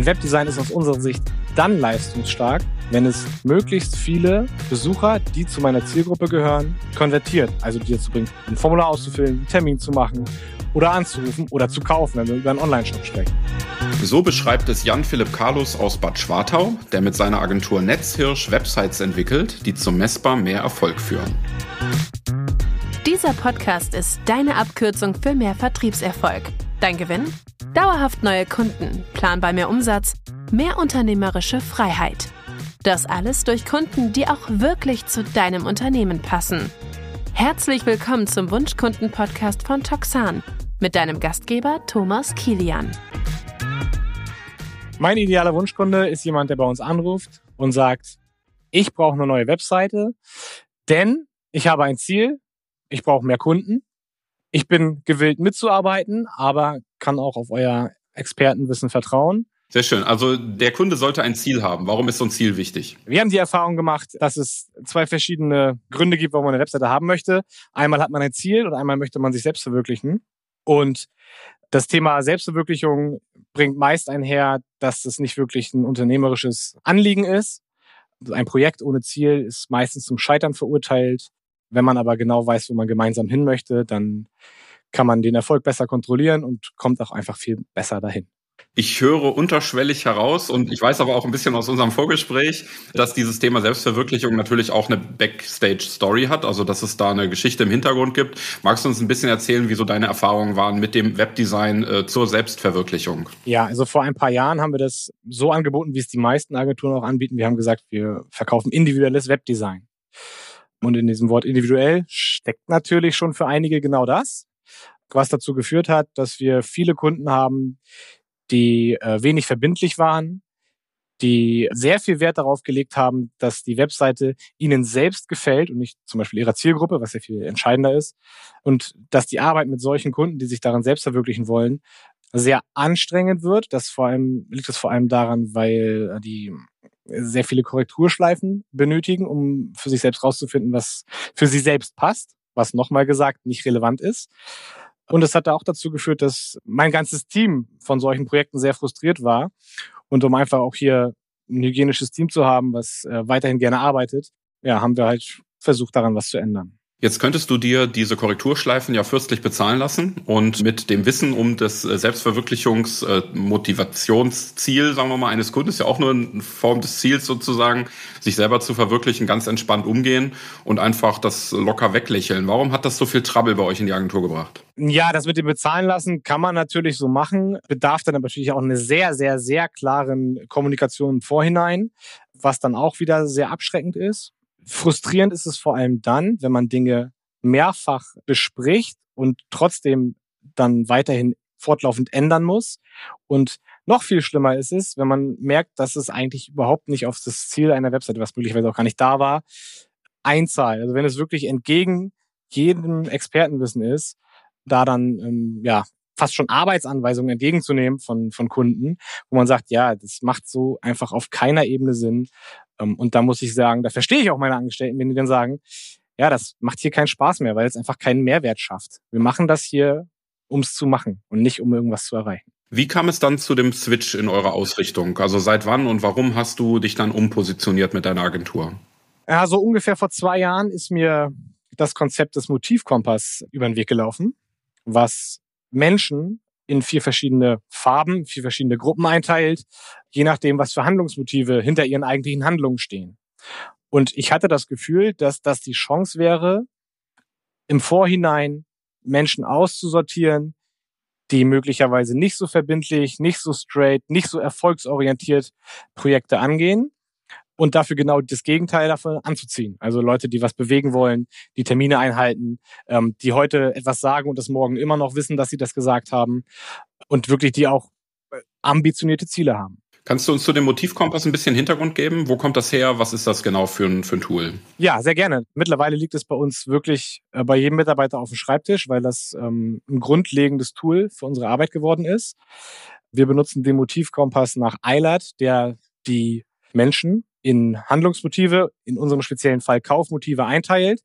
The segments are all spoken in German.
Ein Webdesign ist aus unserer Sicht dann leistungsstark, wenn es möglichst viele Besucher, die zu meiner Zielgruppe gehören, konvertiert. Also die dazu bringt, ein Formular auszufüllen, einen Termin zu machen oder anzurufen oder zu kaufen, wenn wir über einen Online-Shop sprechen. So beschreibt es Jan-Philipp Carlos aus Bad Schwartau, der mit seiner Agentur Netzhirsch Websites entwickelt, die zum messbar mehr Erfolg führen. Dieser Podcast ist deine Abkürzung für mehr Vertriebserfolg. Dein Gewinn? Dauerhaft neue Kunden, planbar mehr Umsatz, mehr unternehmerische Freiheit. Das alles durch Kunden, die auch wirklich zu deinem Unternehmen passen. Herzlich willkommen zum Wunschkunden-Podcast von Toxan mit deinem Gastgeber Thomas Kilian. Mein idealer Wunschkunde ist jemand, der bei uns anruft und sagt, ich brauche eine neue Webseite, denn ich habe ein Ziel, ich brauche mehr Kunden, ich bin gewillt mitzuarbeiten, aber kann auch auf euer Expertenwissen vertrauen. Sehr schön. Also der Kunde sollte ein Ziel haben. Warum ist so ein Ziel wichtig? Wir haben die Erfahrung gemacht, dass es zwei verschiedene Gründe gibt, warum man eine Webseite haben möchte. Einmal hat man ein Ziel und einmal möchte man sich selbst verwirklichen. Und das Thema Selbstverwirklichung bringt meist einher, dass es nicht wirklich ein unternehmerisches Anliegen ist. Ein Projekt ohne Ziel ist meistens zum Scheitern verurteilt. Wenn man aber genau weiß, wo man gemeinsam hin möchte, dann kann man den Erfolg besser kontrollieren und kommt auch einfach viel besser dahin. Ich höre unterschwellig heraus und ich weiß aber auch ein bisschen aus unserem Vorgespräch, dass dieses Thema Selbstverwirklichung natürlich auch eine Backstage-Story hat, also dass es da eine Geschichte im Hintergrund gibt. Magst du uns ein bisschen erzählen, wieso deine Erfahrungen waren mit dem Webdesign äh, zur Selbstverwirklichung? Ja, also vor ein paar Jahren haben wir das so angeboten, wie es die meisten Agenturen auch anbieten. Wir haben gesagt, wir verkaufen individuelles Webdesign. Und in diesem Wort individuell steckt natürlich schon für einige genau das, was dazu geführt hat, dass wir viele Kunden haben, die äh, wenig verbindlich waren, die sehr viel Wert darauf gelegt haben, dass die Webseite ihnen selbst gefällt und nicht zum Beispiel ihrer Zielgruppe, was ja viel entscheidender ist. Und dass die Arbeit mit solchen Kunden, die sich daran selbst verwirklichen wollen, sehr anstrengend wird. Das vor allem liegt es vor allem daran, weil die sehr viele Korrekturschleifen benötigen, um für sich selbst rauszufinden, was für sie selbst passt, was nochmal gesagt nicht relevant ist. Und es hat auch dazu geführt, dass mein ganzes Team von solchen Projekten sehr frustriert war. Und um einfach auch hier ein hygienisches Team zu haben, was äh, weiterhin gerne arbeitet, ja, haben wir halt versucht, daran was zu ändern. Jetzt könntest du dir diese Korrekturschleifen ja fürstlich bezahlen lassen und mit dem Wissen um das äh, Selbstverwirklichungs-Motivationsziel, äh, sagen wir mal, eines Kunden, ist ja auch nur eine Form des Ziels sozusagen, sich selber zu verwirklichen, ganz entspannt umgehen und einfach das locker weglächeln. Warum hat das so viel Trouble bei euch in die Agentur gebracht? Ja, das mit dem Bezahlen lassen kann man natürlich so machen, bedarf dann natürlich auch eine sehr, sehr, sehr klaren Kommunikation im Vorhinein, was dann auch wieder sehr abschreckend ist. Frustrierend ist es vor allem dann, wenn man Dinge mehrfach bespricht und trotzdem dann weiterhin fortlaufend ändern muss. Und noch viel schlimmer ist es, wenn man merkt, dass es eigentlich überhaupt nicht auf das Ziel einer Webseite, was möglicherweise auch gar nicht da war, einzahlt. Also wenn es wirklich entgegen jedem Expertenwissen ist, da dann ähm, ja fast schon Arbeitsanweisungen entgegenzunehmen von, von Kunden, wo man sagt, ja, das macht so einfach auf keiner Ebene Sinn. Ähm, und da muss ich sagen, da verstehe ich auch meine Angestellten, wenn die dann sagen, ja, das macht hier keinen Spaß mehr, weil es einfach keinen Mehrwert schafft. Wir machen das hier, um es zu machen und nicht um irgendwas zu erreichen. Wie kam es dann zu dem Switch in eurer Ausrichtung? Also seit wann und warum hast du dich dann umpositioniert mit deiner Agentur? Ja, so ungefähr vor zwei Jahren ist mir das Konzept des Motivkompass über den Weg gelaufen, was Menschen in vier verschiedene Farben, vier verschiedene Gruppen einteilt, je nachdem, was für Handlungsmotive hinter ihren eigentlichen Handlungen stehen. Und ich hatte das Gefühl, dass das die Chance wäre, im Vorhinein Menschen auszusortieren, die möglicherweise nicht so verbindlich, nicht so straight, nicht so erfolgsorientiert Projekte angehen und dafür genau das Gegenteil davon anzuziehen. Also Leute, die was bewegen wollen, die Termine einhalten, ähm, die heute etwas sagen und das morgen immer noch wissen, dass sie das gesagt haben und wirklich die auch äh, ambitionierte Ziele haben. Kannst du uns zu dem Motivkompass ein bisschen Hintergrund geben? Wo kommt das her? Was ist das genau für ein, für ein Tool? Ja, sehr gerne. Mittlerweile liegt es bei uns wirklich äh, bei jedem Mitarbeiter auf dem Schreibtisch, weil das ähm, ein grundlegendes Tool für unsere Arbeit geworden ist. Wir benutzen den Motivkompass nach Eilert, der die Menschen in Handlungsmotive, in unserem speziellen Fall Kaufmotive einteilt.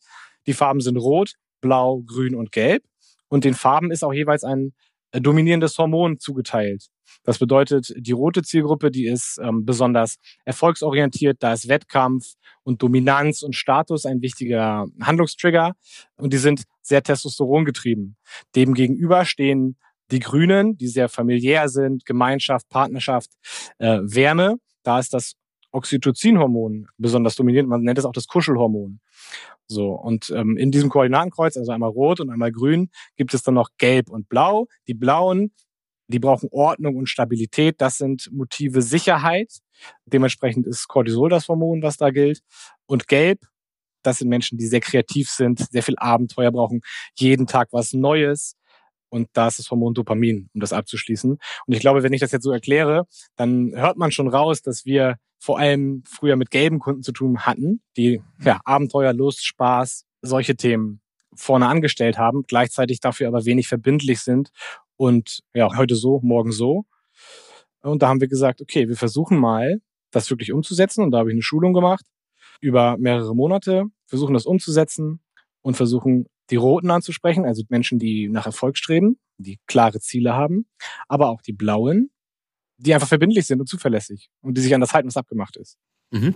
Die Farben sind rot, blau, grün und gelb. Und den Farben ist auch jeweils ein dominierendes Hormon zugeteilt. Das bedeutet, die rote Zielgruppe, die ist ähm, besonders erfolgsorientiert, da ist Wettkampf und Dominanz und Status ein wichtiger Handlungstrigger und die sind sehr Testosteron getrieben. Demgegenüber stehen die Grünen, die sehr familiär sind, Gemeinschaft, Partnerschaft, äh, Wärme. Da ist das Oxytocin-Hormon besonders dominierend. Man nennt es auch das Kuschelhormon. So, und ähm, in diesem Koordinatenkreuz, also einmal rot und einmal grün, gibt es dann noch gelb und blau. Die blauen, die brauchen Ordnung und Stabilität. Das sind Motive Sicherheit. Dementsprechend ist Cortisol das Hormon, was da gilt. Und gelb, das sind Menschen, die sehr kreativ sind, sehr viel Abenteuer brauchen, jeden Tag was Neues. Und da ist das Hormon Dopamin, um das abzuschließen. Und ich glaube, wenn ich das jetzt so erkläre, dann hört man schon raus, dass wir vor allem früher mit gelben Kunden zu tun hatten, die ja, Abenteuer, Lust, Spaß, solche Themen vorne angestellt haben, gleichzeitig dafür aber wenig verbindlich sind und ja, heute so, morgen so. Und da haben wir gesagt, okay, wir versuchen mal, das wirklich umzusetzen. Und da habe ich eine Schulung gemacht über mehrere Monate, versuchen das umzusetzen und versuchen die Roten anzusprechen, also Menschen, die nach Erfolg streben, die klare Ziele haben, aber auch die Blauen, die einfach verbindlich sind und zuverlässig und die sich an das halten, was abgemacht ist. Mhm.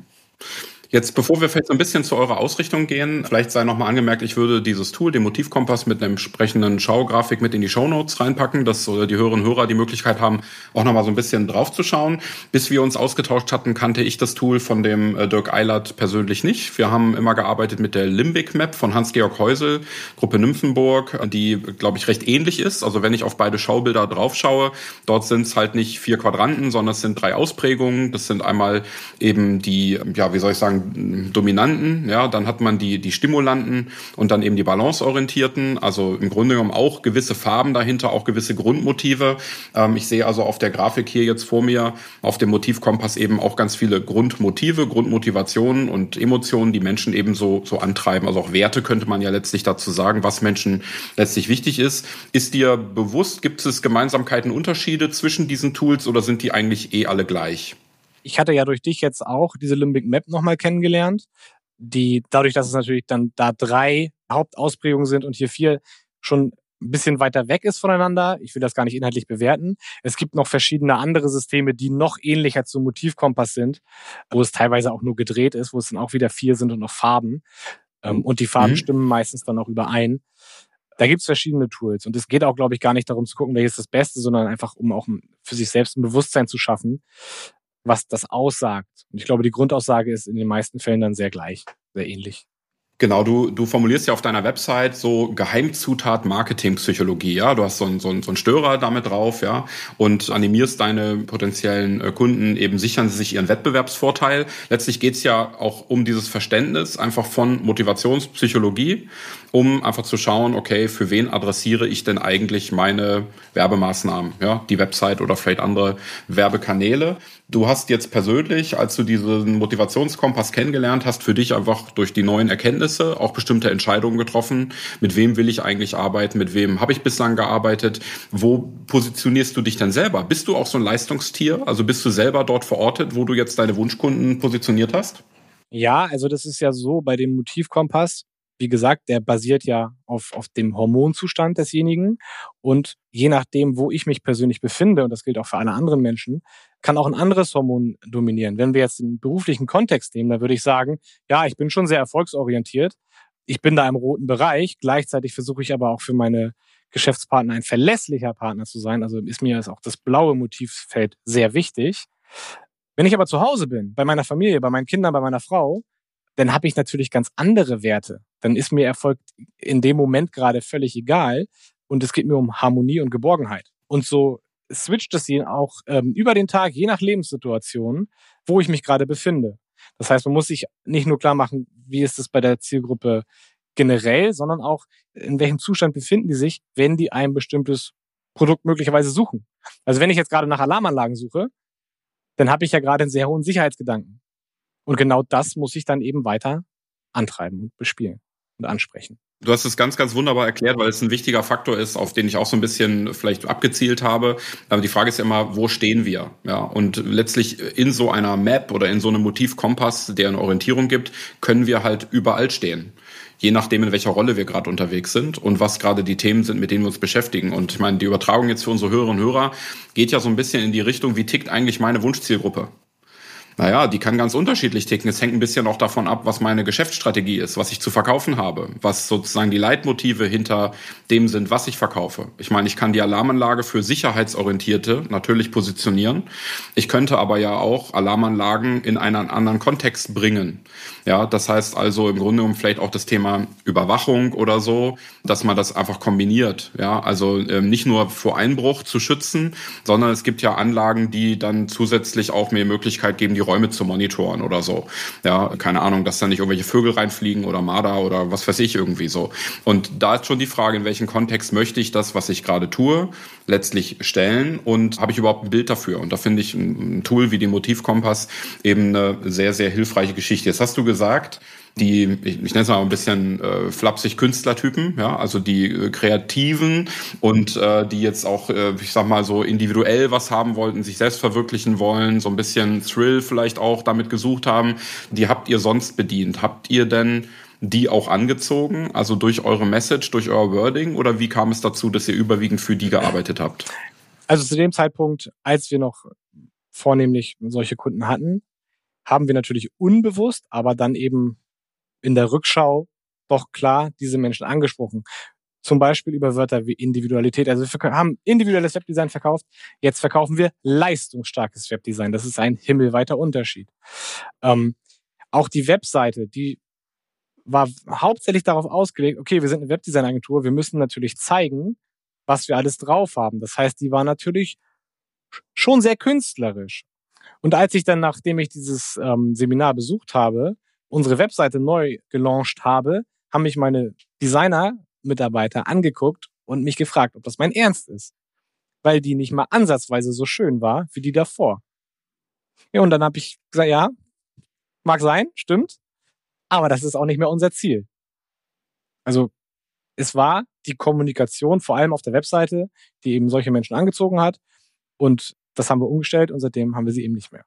Jetzt, bevor wir vielleicht so ein bisschen zu eurer Ausrichtung gehen, vielleicht sei nochmal angemerkt, ich würde dieses Tool, den Motivkompass, mit einer entsprechenden Schaugrafik mit in die Shownotes reinpacken, dass die Hörerinnen und Hörer die Möglichkeit haben, auch nochmal so ein bisschen draufzuschauen. Bis wir uns ausgetauscht hatten, kannte ich das Tool von dem äh, Dirk Eilert persönlich nicht. Wir haben immer gearbeitet mit der Limbic Map von Hans-Georg Heusel, Gruppe Nymphenburg, die, glaube ich, recht ähnlich ist. Also wenn ich auf beide Schaubilder draufschaue, dort sind es halt nicht vier Quadranten, sondern es sind drei Ausprägungen. Das sind einmal eben die, ja, wie soll ich sagen, Dominanten, ja, dann hat man die, die Stimulanten und dann eben die Balanceorientierten, also im Grunde genommen auch gewisse Farben dahinter, auch gewisse Grundmotive. Ähm, ich sehe also auf der Grafik hier jetzt vor mir auf dem Motivkompass eben auch ganz viele Grundmotive, Grundmotivationen und Emotionen, die Menschen eben so, so antreiben. Also auch Werte könnte man ja letztlich dazu sagen, was Menschen letztlich wichtig ist. Ist dir bewusst, gibt es Gemeinsamkeiten, Unterschiede zwischen diesen Tools oder sind die eigentlich eh alle gleich? Ich hatte ja durch dich jetzt auch diese Limbic Map nochmal kennengelernt, die dadurch, dass es natürlich dann da drei Hauptausprägungen sind und hier vier schon ein bisschen weiter weg ist voneinander. Ich will das gar nicht inhaltlich bewerten. Es gibt noch verschiedene andere Systeme, die noch ähnlicher zum Motivkompass sind, wo es teilweise auch nur gedreht ist, wo es dann auch wieder vier sind und noch Farben. Ähm, und die Farben mhm. stimmen meistens dann auch überein. Da gibt's verschiedene Tools. Und es geht auch, glaube ich, gar nicht darum zu gucken, welches ist das Beste, sondern einfach, um auch für sich selbst ein Bewusstsein zu schaffen, was das aussagt. Und ich glaube, die Grundaussage ist in den meisten Fällen dann sehr gleich, sehr ähnlich. Genau, du, du formulierst ja auf deiner Website so Geheimzutat Marketingpsychologie, ja. Du hast so einen so einen, so einen Störer damit drauf, ja, und animierst deine potenziellen äh, Kunden, eben sichern sie sich ihren Wettbewerbsvorteil. Letztlich geht's ja auch um dieses Verständnis einfach von Motivationspsychologie, um einfach zu schauen, okay, für wen adressiere ich denn eigentlich meine Werbemaßnahmen, ja, die Website oder vielleicht andere Werbekanäle. Du hast jetzt persönlich, als du diesen Motivationskompass kennengelernt hast, für dich einfach durch die neuen Erkenntnisse auch bestimmte Entscheidungen getroffen. Mit wem will ich eigentlich arbeiten? Mit wem habe ich bislang gearbeitet? Wo positionierst du dich denn selber? Bist du auch so ein Leistungstier? Also bist du selber dort verortet, wo du jetzt deine Wunschkunden positioniert hast? Ja, also das ist ja so bei dem Motivkompass wie gesagt, der basiert ja auf, auf dem Hormonzustand desjenigen. Und je nachdem, wo ich mich persönlich befinde, und das gilt auch für alle anderen Menschen, kann auch ein anderes Hormon dominieren. Wenn wir jetzt den beruflichen Kontext nehmen, dann würde ich sagen, ja, ich bin schon sehr erfolgsorientiert. Ich bin da im roten Bereich. Gleichzeitig versuche ich aber auch für meine Geschäftspartner ein verlässlicher Partner zu sein. Also ist mir auch das blaue Motivfeld sehr wichtig. Wenn ich aber zu Hause bin, bei meiner Familie, bei meinen Kindern, bei meiner Frau, dann habe ich natürlich ganz andere Werte. Dann ist mir Erfolg in dem Moment gerade völlig egal und es geht mir um Harmonie und Geborgenheit. Und so switcht es ihn auch ähm, über den Tag, je nach Lebenssituation, wo ich mich gerade befinde. Das heißt, man muss sich nicht nur klar machen, wie ist es bei der Zielgruppe generell, sondern auch, in welchem Zustand befinden die sich, wenn die ein bestimmtes Produkt möglicherweise suchen. Also wenn ich jetzt gerade nach Alarmanlagen suche, dann habe ich ja gerade einen sehr hohen Sicherheitsgedanken. Und genau das muss ich dann eben weiter antreiben und bespielen und ansprechen. Du hast es ganz, ganz wunderbar erklärt, weil es ein wichtiger Faktor ist, auf den ich auch so ein bisschen vielleicht abgezielt habe. Aber die Frage ist ja immer, wo stehen wir? Ja, und letztlich in so einer Map oder in so einem Motivkompass, der eine Orientierung gibt, können wir halt überall stehen. je nachdem, in welcher Rolle wir gerade unterwegs sind und was gerade die Themen sind, mit denen wir uns beschäftigen. Und ich meine, die Übertragung jetzt für unsere Hörerinnen und Hörer geht ja so ein bisschen in die Richtung, wie tickt eigentlich meine Wunschzielgruppe? Naja, die kann ganz unterschiedlich ticken. Es hängt ein bisschen auch davon ab, was meine Geschäftsstrategie ist, was ich zu verkaufen habe, was sozusagen die Leitmotive hinter dem sind, was ich verkaufe. Ich meine, ich kann die Alarmanlage für Sicherheitsorientierte natürlich positionieren. Ich könnte aber ja auch Alarmanlagen in einen anderen Kontext bringen. Ja, das heißt also im Grunde genommen vielleicht auch das Thema Überwachung oder so, dass man das einfach kombiniert. Ja, also ähm, nicht nur vor Einbruch zu schützen, sondern es gibt ja Anlagen, die dann zusätzlich auch mir Möglichkeit geben, die Räume zu monitoren oder so. Ja, keine Ahnung, dass da nicht irgendwelche Vögel reinfliegen oder Marder oder was weiß ich irgendwie so. Und da ist schon die Frage, in welchem Kontext möchte ich das, was ich gerade tue, letztlich stellen und habe ich überhaupt ein Bild dafür? Und da finde ich ein Tool wie die Motivkompass eben eine sehr, sehr hilfreiche Geschichte. Jetzt hast du gesagt, die, ich, ich nenne es mal ein bisschen äh, flapsig Künstlertypen, ja, also die äh, Kreativen und äh, die jetzt auch, äh, ich sag mal so individuell was haben wollten, sich selbst verwirklichen wollen, so ein bisschen Thrill vielleicht auch damit gesucht haben, die habt ihr sonst bedient. Habt ihr denn die auch angezogen, also durch eure Message, durch euer Wording oder wie kam es dazu, dass ihr überwiegend für die gearbeitet habt? Also zu dem Zeitpunkt, als wir noch vornehmlich solche Kunden hatten, haben wir natürlich unbewusst, aber dann eben in der Rückschau doch klar diese Menschen angesprochen. Zum Beispiel über Wörter wie Individualität. Also wir haben individuelles Webdesign verkauft. Jetzt verkaufen wir leistungsstarkes Webdesign. Das ist ein himmelweiter Unterschied. Ähm, auch die Webseite, die war hauptsächlich darauf ausgelegt, okay, wir sind eine Webdesign-Agentur, wir müssen natürlich zeigen, was wir alles drauf haben. Das heißt, die war natürlich schon sehr künstlerisch. Und als ich dann, nachdem ich dieses ähm, Seminar besucht habe, unsere Webseite neu gelauncht habe, haben mich meine Designer-Mitarbeiter angeguckt und mich gefragt, ob das mein Ernst ist. Weil die nicht mal ansatzweise so schön war wie die davor. Ja, und dann habe ich gesagt, ja, mag sein, stimmt, aber das ist auch nicht mehr unser Ziel. Also es war die Kommunikation, vor allem auf der Webseite, die eben solche Menschen angezogen hat. Und das haben wir umgestellt und seitdem haben wir sie eben nicht mehr.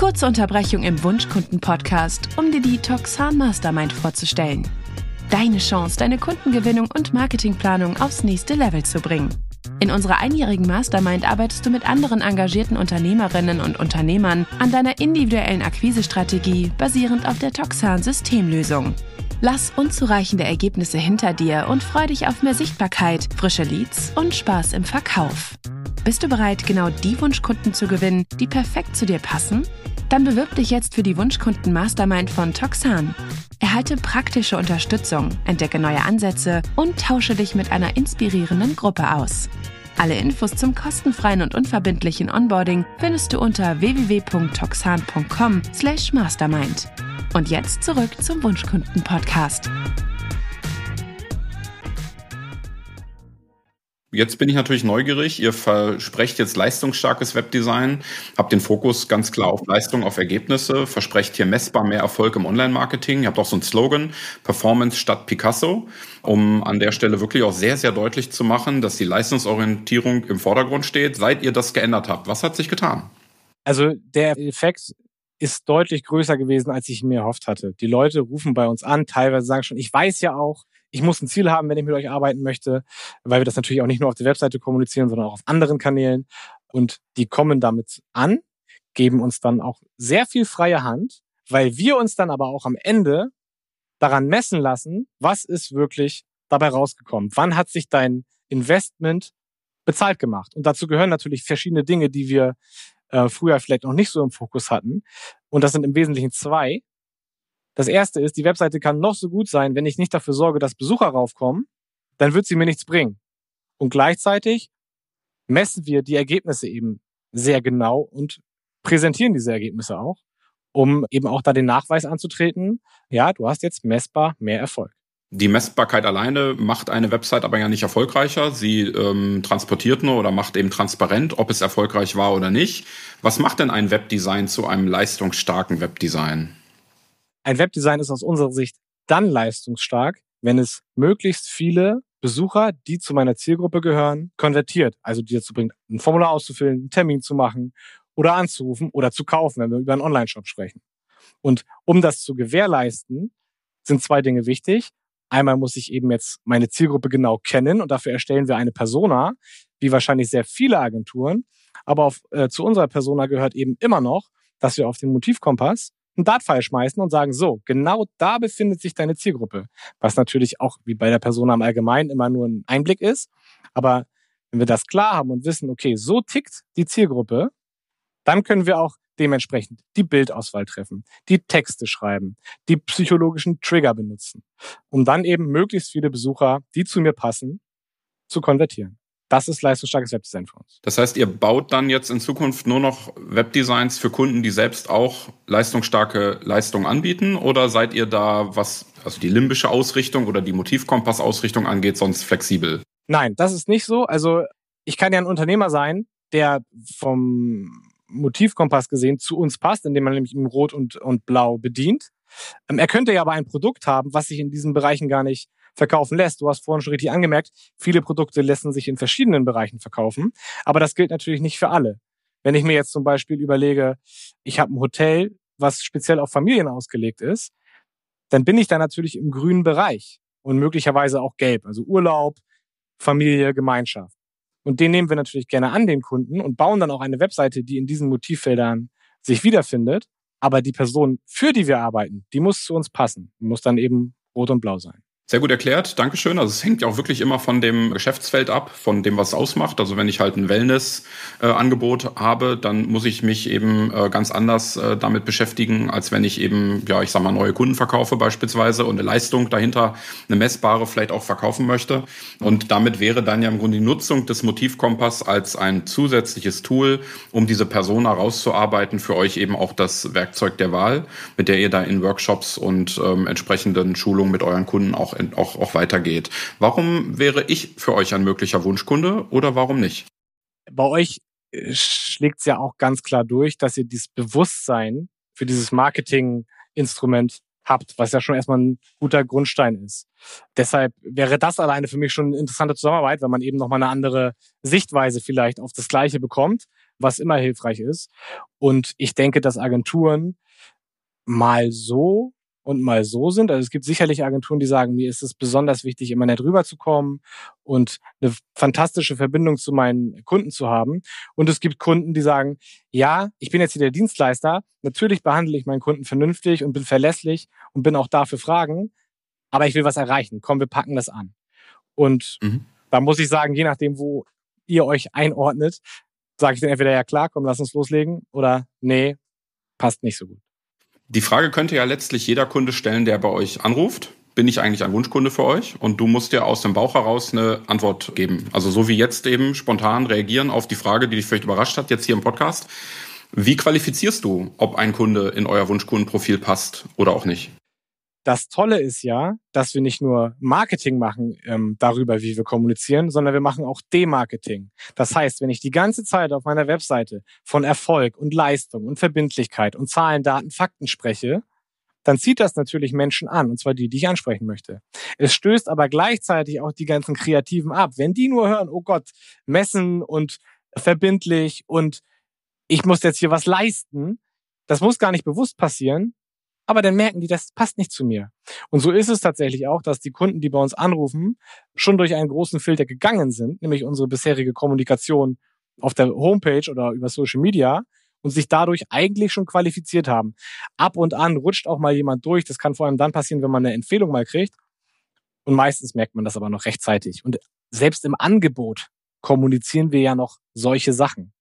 Kurze Unterbrechung im Wunschkunden-Podcast, um dir die Toxan Mastermind vorzustellen. Deine Chance, deine Kundengewinnung und Marketingplanung aufs nächste Level zu bringen. In unserer einjährigen Mastermind arbeitest du mit anderen engagierten Unternehmerinnen und Unternehmern an deiner individuellen Akquisestrategie basierend auf der Toxan Systemlösung. Lass unzureichende Ergebnisse hinter dir und freu dich auf mehr Sichtbarkeit, frische Leads und Spaß im Verkauf. Bist du bereit, genau die Wunschkunden zu gewinnen, die perfekt zu dir passen? Dann bewirb dich jetzt für die Wunschkunden Mastermind von Toxan. Erhalte praktische Unterstützung, entdecke neue Ansätze und tausche dich mit einer inspirierenden Gruppe aus. Alle Infos zum kostenfreien und unverbindlichen Onboarding findest du unter www.toxan.com/mastermind. Und jetzt zurück zum Wunschkunden Podcast. Jetzt bin ich natürlich neugierig. Ihr versprecht jetzt leistungsstarkes Webdesign, habt den Fokus ganz klar auf Leistung, auf Ergebnisse, versprecht hier messbar mehr Erfolg im Online-Marketing. Ihr habt auch so einen Slogan, Performance statt Picasso, um an der Stelle wirklich auch sehr, sehr deutlich zu machen, dass die Leistungsorientierung im Vordergrund steht. Seit ihr das geändert habt, was hat sich getan? Also der Effekt ist deutlich größer gewesen, als ich mir erhofft hatte. Die Leute rufen bei uns an, teilweise sagen schon, ich weiß ja auch, ich muss ein Ziel haben, wenn ich mit euch arbeiten möchte, weil wir das natürlich auch nicht nur auf der Webseite kommunizieren, sondern auch auf anderen Kanälen. Und die kommen damit an, geben uns dann auch sehr viel freie Hand, weil wir uns dann aber auch am Ende daran messen lassen, was ist wirklich dabei rausgekommen. Wann hat sich dein Investment bezahlt gemacht? Und dazu gehören natürlich verschiedene Dinge, die wir äh, früher vielleicht noch nicht so im Fokus hatten. Und das sind im Wesentlichen zwei. Das erste ist, die Webseite kann noch so gut sein, wenn ich nicht dafür sorge, dass Besucher raufkommen, dann wird sie mir nichts bringen. Und gleichzeitig messen wir die Ergebnisse eben sehr genau und präsentieren diese Ergebnisse auch, um eben auch da den Nachweis anzutreten, ja, du hast jetzt messbar mehr Erfolg. Die Messbarkeit alleine macht eine Website aber ja nicht erfolgreicher. Sie ähm, transportiert nur oder macht eben transparent, ob es erfolgreich war oder nicht. Was macht denn ein Webdesign zu einem leistungsstarken Webdesign? Ein Webdesign ist aus unserer Sicht dann leistungsstark, wenn es möglichst viele Besucher, die zu meiner Zielgruppe gehören, konvertiert. Also die dazu bringt, ein Formular auszufüllen, einen Termin zu machen oder anzurufen oder zu kaufen, wenn wir über einen Online-Shop sprechen. Und um das zu gewährleisten, sind zwei Dinge wichtig. Einmal muss ich eben jetzt meine Zielgruppe genau kennen und dafür erstellen wir eine Persona, wie wahrscheinlich sehr viele Agenturen. Aber auf, äh, zu unserer Persona gehört eben immer noch, dass wir auf den Motivkompass einen Dartpfeil schmeißen und sagen, so, genau da befindet sich deine Zielgruppe. Was natürlich auch wie bei der Persona im Allgemeinen immer nur ein Einblick ist. Aber wenn wir das klar haben und wissen, okay, so tickt die Zielgruppe, dann können wir auch dementsprechend die Bildauswahl treffen, die Texte schreiben, die psychologischen Trigger benutzen, um dann eben möglichst viele Besucher, die zu mir passen, zu konvertieren. Das ist leistungsstarkes Webdesign für uns. Das heißt, ihr baut dann jetzt in Zukunft nur noch Webdesigns für Kunden, die selbst auch leistungsstarke Leistungen anbieten? Oder seid ihr da, was also die limbische Ausrichtung oder die Motivkompass-Ausrichtung angeht, sonst flexibel? Nein, das ist nicht so. Also ich kann ja ein Unternehmer sein, der vom Motivkompass gesehen zu uns passt, indem man nämlich im Rot und, und Blau bedient. Ähm, er könnte ja aber ein Produkt haben, was sich in diesen Bereichen gar nicht verkaufen lässt. Du hast vorhin schon richtig angemerkt, viele Produkte lassen sich in verschiedenen Bereichen verkaufen, aber das gilt natürlich nicht für alle. Wenn ich mir jetzt zum Beispiel überlege, ich habe ein Hotel, was speziell auf Familien ausgelegt ist, dann bin ich da natürlich im grünen Bereich und möglicherweise auch gelb, also Urlaub, Familie, Gemeinschaft. Und den nehmen wir natürlich gerne an, den Kunden, und bauen dann auch eine Webseite, die in diesen Motivfeldern sich wiederfindet. Aber die Person, für die wir arbeiten, die muss zu uns passen. Die muss dann eben rot und blau sein. Sehr gut erklärt, Dankeschön. Also es hängt ja auch wirklich immer von dem Geschäftsfeld ab, von dem, was es ausmacht. Also wenn ich halt ein Wellness-Angebot äh, habe, dann muss ich mich eben äh, ganz anders äh, damit beschäftigen, als wenn ich eben, ja, ich sag mal, neue Kunden verkaufe beispielsweise und eine Leistung dahinter, eine messbare vielleicht auch verkaufen möchte. Und damit wäre dann ja im Grunde die Nutzung des Motivkompass als ein zusätzliches Tool, um diese Persona rauszuarbeiten, für euch eben auch das Werkzeug der Wahl, mit der ihr da in Workshops und ähm, entsprechenden Schulungen mit euren Kunden auch auch, auch weitergeht. Warum wäre ich für euch ein möglicher Wunschkunde oder warum nicht? Bei euch äh, schlägt es ja auch ganz klar durch, dass ihr dieses Bewusstsein für dieses Marketinginstrument habt, was ja schon erstmal ein guter Grundstein ist. Deshalb wäre das alleine für mich schon eine interessante Zusammenarbeit, wenn man eben nochmal eine andere Sichtweise vielleicht auf das Gleiche bekommt, was immer hilfreich ist. Und ich denke, dass Agenturen mal so und mal so sind. Also es gibt sicherlich Agenturen, die sagen, mir ist es besonders wichtig, immer nett rüberzukommen und eine fantastische Verbindung zu meinen Kunden zu haben. Und es gibt Kunden, die sagen, ja, ich bin jetzt hier der Dienstleister, natürlich behandle ich meinen Kunden vernünftig und bin verlässlich und bin auch da für Fragen, aber ich will was erreichen. Komm, wir packen das an. Und mhm. da muss ich sagen, je nachdem, wo ihr euch einordnet, sage ich dann entweder ja klar, komm, lass uns loslegen oder nee, passt nicht so gut. Die Frage könnte ja letztlich jeder Kunde stellen, der bei euch anruft. Bin ich eigentlich ein Wunschkunde für euch? Und du musst dir aus dem Bauch heraus eine Antwort geben. Also so wie jetzt eben spontan reagieren auf die Frage, die dich vielleicht überrascht hat, jetzt hier im Podcast. Wie qualifizierst du, ob ein Kunde in euer Wunschkundenprofil passt oder auch nicht? Das Tolle ist ja, dass wir nicht nur Marketing machen ähm, darüber, wie wir kommunizieren, sondern wir machen auch Demarketing. Das heißt, wenn ich die ganze Zeit auf meiner Webseite von Erfolg und Leistung und Verbindlichkeit und Zahlen, Daten, Fakten spreche, dann zieht das natürlich Menschen an, und zwar die, die ich ansprechen möchte. Es stößt aber gleichzeitig auch die ganzen Kreativen ab. Wenn die nur hören, oh Gott, messen und verbindlich und ich muss jetzt hier was leisten, das muss gar nicht bewusst passieren, aber dann merken die, das passt nicht zu mir. Und so ist es tatsächlich auch, dass die Kunden, die bei uns anrufen, schon durch einen großen Filter gegangen sind, nämlich unsere bisherige Kommunikation auf der Homepage oder über Social Media und sich dadurch eigentlich schon qualifiziert haben. Ab und an rutscht auch mal jemand durch. Das kann vor allem dann passieren, wenn man eine Empfehlung mal kriegt. Und meistens merkt man das aber noch rechtzeitig. Und selbst im Angebot kommunizieren wir ja noch solche Sachen.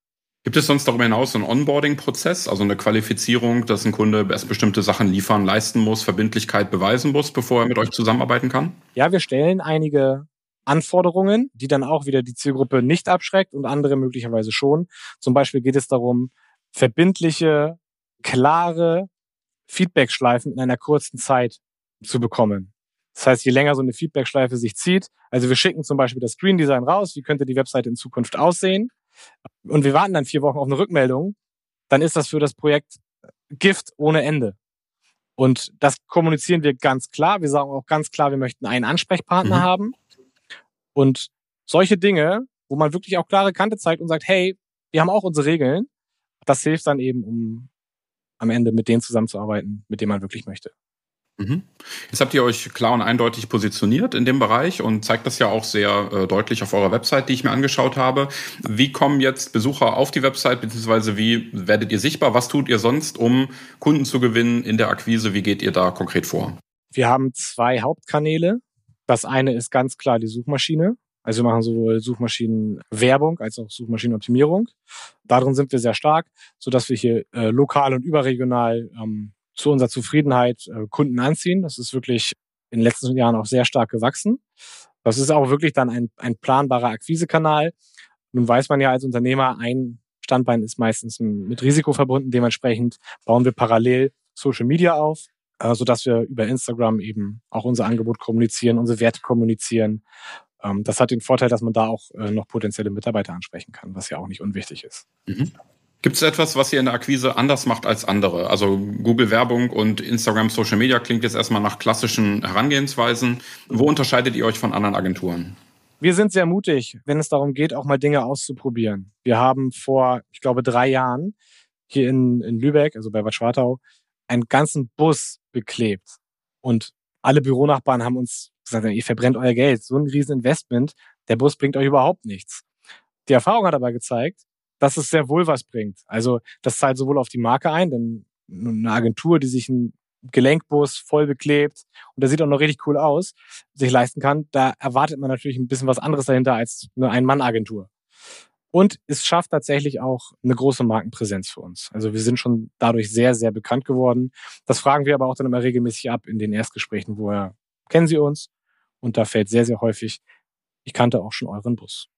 Gibt es sonst darüber hinaus einen Onboarding-Prozess, also eine Qualifizierung, dass ein Kunde erst bestimmte Sachen liefern, leisten muss, Verbindlichkeit beweisen muss, bevor er mit euch zusammenarbeiten kann? Ja, wir stellen einige Anforderungen, die dann auch wieder die Zielgruppe nicht abschreckt und andere möglicherweise schon. Zum Beispiel geht es darum, verbindliche, klare Feedback-Schleifen in einer kurzen Zeit zu bekommen. Das heißt, je länger so eine Feedback-Schleife sich zieht, also wir schicken zum Beispiel das Screen Design raus, wie könnte die Webseite in Zukunft aussehen? Und wir warten dann vier Wochen auf eine Rückmeldung, dann ist das für das Projekt Gift ohne Ende. Und das kommunizieren wir ganz klar. Wir sagen auch ganz klar, wir möchten einen Ansprechpartner mhm. haben. Und solche Dinge, wo man wirklich auch klare Kante zeigt und sagt, hey, wir haben auch unsere Regeln, das hilft dann eben, um am Ende mit denen zusammenzuarbeiten, mit denen man wirklich möchte. Mhm. Jetzt habt ihr euch klar und eindeutig positioniert in dem Bereich und zeigt das ja auch sehr äh, deutlich auf eurer Website, die ich mir angeschaut habe. Wie kommen jetzt Besucher auf die Website, beziehungsweise wie werdet ihr sichtbar? Was tut ihr sonst, um Kunden zu gewinnen in der Akquise? Wie geht ihr da konkret vor? Wir haben zwei Hauptkanäle. Das eine ist ganz klar die Suchmaschine. Also wir machen sowohl Suchmaschinenwerbung als auch Suchmaschinenoptimierung. Darin sind wir sehr stark, so dass wir hier äh, lokal und überregional ähm, zu unserer Zufriedenheit äh, Kunden anziehen. Das ist wirklich in den letzten Jahren auch sehr stark gewachsen. Das ist auch wirklich dann ein, ein planbarer Akquisekanal. Nun weiß man ja als Unternehmer, ein Standbein ist meistens mit Risiko verbunden. Dementsprechend bauen wir parallel Social Media auf, äh, so dass wir über Instagram eben auch unser Angebot kommunizieren, unsere Werte kommunizieren. Ähm, das hat den Vorteil, dass man da auch äh, noch potenzielle Mitarbeiter ansprechen kann, was ja auch nicht unwichtig ist. Mhm. Gibt es etwas, was ihr in der Akquise anders macht als andere? Also Google Werbung und Instagram Social Media klingt jetzt erstmal nach klassischen Herangehensweisen. Wo unterscheidet ihr euch von anderen Agenturen? Wir sind sehr mutig, wenn es darum geht, auch mal Dinge auszuprobieren. Wir haben vor, ich glaube, drei Jahren hier in, in Lübeck, also bei Bad Schwartau, einen ganzen Bus beklebt. Und alle Büronachbarn haben uns gesagt, ihr verbrennt euer Geld. So ein riesen Investment. Der Bus bringt euch überhaupt nichts. Die Erfahrung hat aber gezeigt, dass es sehr wohl was bringt. Also das zahlt sowohl auf die Marke ein, denn eine Agentur, die sich einen Gelenkbus voll beklebt und der sieht auch noch richtig cool aus, sich leisten kann, da erwartet man natürlich ein bisschen was anderes dahinter als eine Ein-Mann-Agentur. Und es schafft tatsächlich auch eine große Markenpräsenz für uns. Also wir sind schon dadurch sehr, sehr bekannt geworden. Das fragen wir aber auch dann immer regelmäßig ab in den Erstgesprächen, woher kennen Sie uns? Und da fällt sehr, sehr häufig, ich kannte auch schon euren Bus.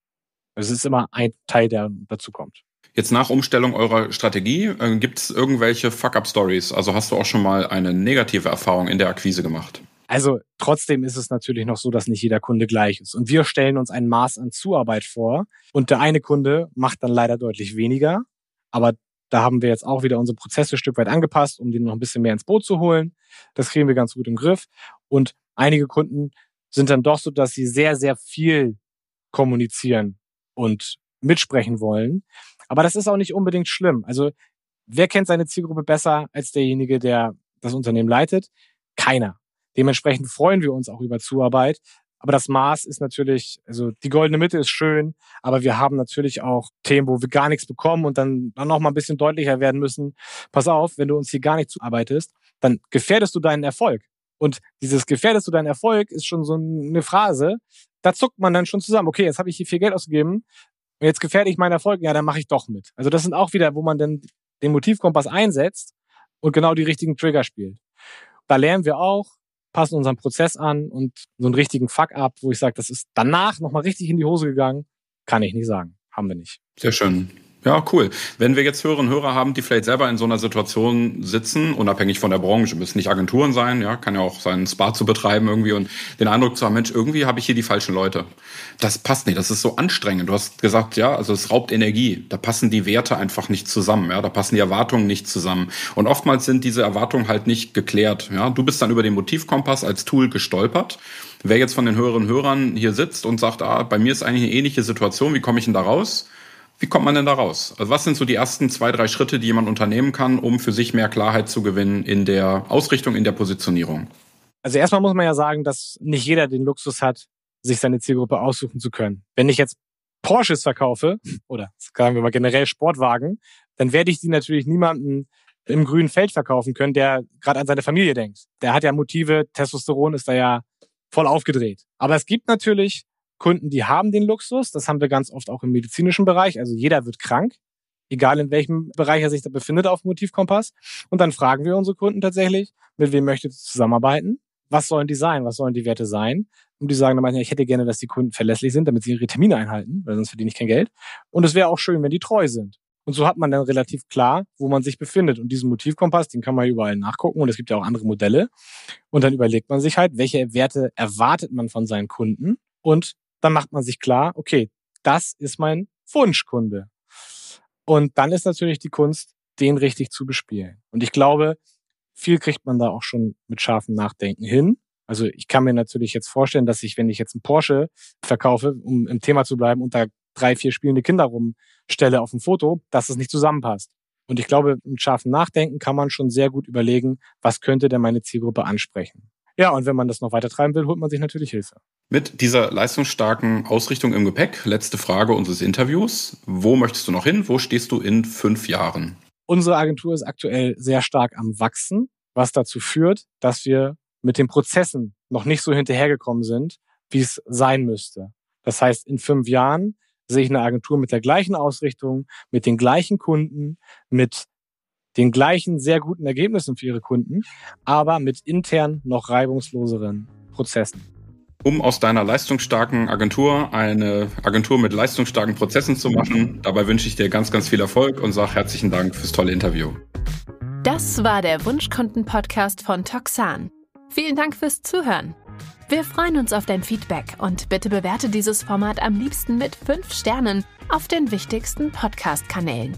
Es ist immer ein Teil, der dazu kommt. Jetzt nach Umstellung eurer Strategie, äh, gibt es irgendwelche Fuck-up-Stories? Also hast du auch schon mal eine negative Erfahrung in der Akquise gemacht? Also trotzdem ist es natürlich noch so, dass nicht jeder Kunde gleich ist. Und wir stellen uns ein Maß an Zuarbeit vor. Und der eine Kunde macht dann leider deutlich weniger. Aber da haben wir jetzt auch wieder unsere Prozesse ein Stück weit angepasst, um den noch ein bisschen mehr ins Boot zu holen. Das kriegen wir ganz gut im Griff. Und einige Kunden sind dann doch so, dass sie sehr, sehr viel kommunizieren und mitsprechen wollen. Aber das ist auch nicht unbedingt schlimm. Also wer kennt seine Zielgruppe besser als derjenige, der das Unternehmen leitet? Keiner. Dementsprechend freuen wir uns auch über Zuarbeit. Aber das Maß ist natürlich, also die goldene Mitte ist schön, aber wir haben natürlich auch Themen, wo wir gar nichts bekommen und dann, dann noch mal ein bisschen deutlicher werden müssen. Pass auf, wenn du uns hier gar nicht zuarbeitest, dann gefährdest du deinen Erfolg. Und dieses gefährdest du deinen Erfolg ist schon so eine Phrase, da zuckt man dann schon zusammen. Okay, jetzt habe ich hier viel Geld ausgegeben und jetzt gefährde ich meinen Erfolg. Ja, dann mache ich doch mit. Also das sind auch wieder, wo man dann den Motivkompass einsetzt und genau die richtigen Trigger spielt. Da lernen wir auch, passen unseren Prozess an und so einen richtigen Fuck-up, wo ich sage, das ist danach nochmal richtig in die Hose gegangen, kann ich nicht sagen. Haben wir nicht. Sehr schön. Ja, cool. Wenn wir jetzt Hörerinnen und Hörer haben, die vielleicht selber in so einer Situation sitzen, unabhängig von der Branche, müssen nicht Agenturen sein, ja, kann ja auch sein, Spa zu betreiben irgendwie und den Eindruck zu haben, Mensch, irgendwie habe ich hier die falschen Leute. Das passt nicht, das ist so anstrengend. Du hast gesagt, ja, also es raubt Energie. Da passen die Werte einfach nicht zusammen, ja, da passen die Erwartungen nicht zusammen. Und oftmals sind diese Erwartungen halt nicht geklärt, ja. Du bist dann über den Motivkompass als Tool gestolpert. Wer jetzt von den und Hörern hier sitzt und sagt, ah, bei mir ist eigentlich eine ähnliche Situation, wie komme ich denn da raus? Wie kommt man denn da raus? Also was sind so die ersten zwei, drei Schritte, die jemand unternehmen kann, um für sich mehr Klarheit zu gewinnen in der Ausrichtung, in der Positionierung? Also erstmal muss man ja sagen, dass nicht jeder den Luxus hat, sich seine Zielgruppe aussuchen zu können. Wenn ich jetzt Porsches verkaufe oder sagen wir mal generell Sportwagen, dann werde ich die natürlich niemanden im grünen Feld verkaufen können, der gerade an seine Familie denkt. Der hat ja Motive, Testosteron ist da ja voll aufgedreht. Aber es gibt natürlich Kunden, die haben den Luxus. Das haben wir ganz oft auch im medizinischen Bereich. Also jeder wird krank, egal in welchem Bereich er sich da befindet auf Motivkompass. Und dann fragen wir unsere Kunden tatsächlich, mit wem möchtet ihr zusammenarbeiten? Was sollen die sein? Was sollen die Werte sein? Und die sagen dann manchmal, ich hätte gerne, dass die Kunden verlässlich sind, damit sie ihre Termine einhalten, weil sonst verdiene ich kein Geld. Und es wäre auch schön, wenn die treu sind. Und so hat man dann relativ klar, wo man sich befindet. Und diesen Motivkompass, den kann man überall nachgucken. Und es gibt ja auch andere Modelle. Und dann überlegt man sich halt, welche Werte erwartet man von seinen Kunden und dann macht man sich klar, okay, das ist mein Wunschkunde. Und dann ist natürlich die Kunst, den richtig zu bespielen. Und ich glaube, viel kriegt man da auch schon mit scharfem Nachdenken hin. Also ich kann mir natürlich jetzt vorstellen, dass ich, wenn ich jetzt einen Porsche verkaufe, um im Thema zu bleiben, unter drei, vier spielende Kinder rumstelle auf dem Foto, dass es nicht zusammenpasst. Und ich glaube, mit scharfem Nachdenken kann man schon sehr gut überlegen, was könnte denn meine Zielgruppe ansprechen. Ja, und wenn man das noch weiter treiben will, holt man sich natürlich Hilfe. Mit dieser leistungsstarken Ausrichtung im Gepäck, letzte Frage unseres Interviews. Wo möchtest du noch hin? Wo stehst du in fünf Jahren? Unsere Agentur ist aktuell sehr stark am Wachsen, was dazu führt, dass wir mit den Prozessen noch nicht so hinterhergekommen sind, wie es sein müsste. Das heißt, in fünf Jahren sehe ich eine Agentur mit der gleichen Ausrichtung, mit den gleichen Kunden, mit den gleichen sehr guten Ergebnissen für ihre Kunden, aber mit intern noch reibungsloseren Prozessen. Um aus deiner leistungsstarken Agentur eine Agentur mit leistungsstarken Prozessen zu machen, dabei wünsche ich dir ganz, ganz viel Erfolg und sage herzlichen Dank fürs tolle Interview. Das war der Wunschkunden-Podcast von Toxan. Vielen Dank fürs Zuhören. Wir freuen uns auf dein Feedback und bitte bewerte dieses Format am liebsten mit 5 Sternen auf den wichtigsten Podcast-Kanälen.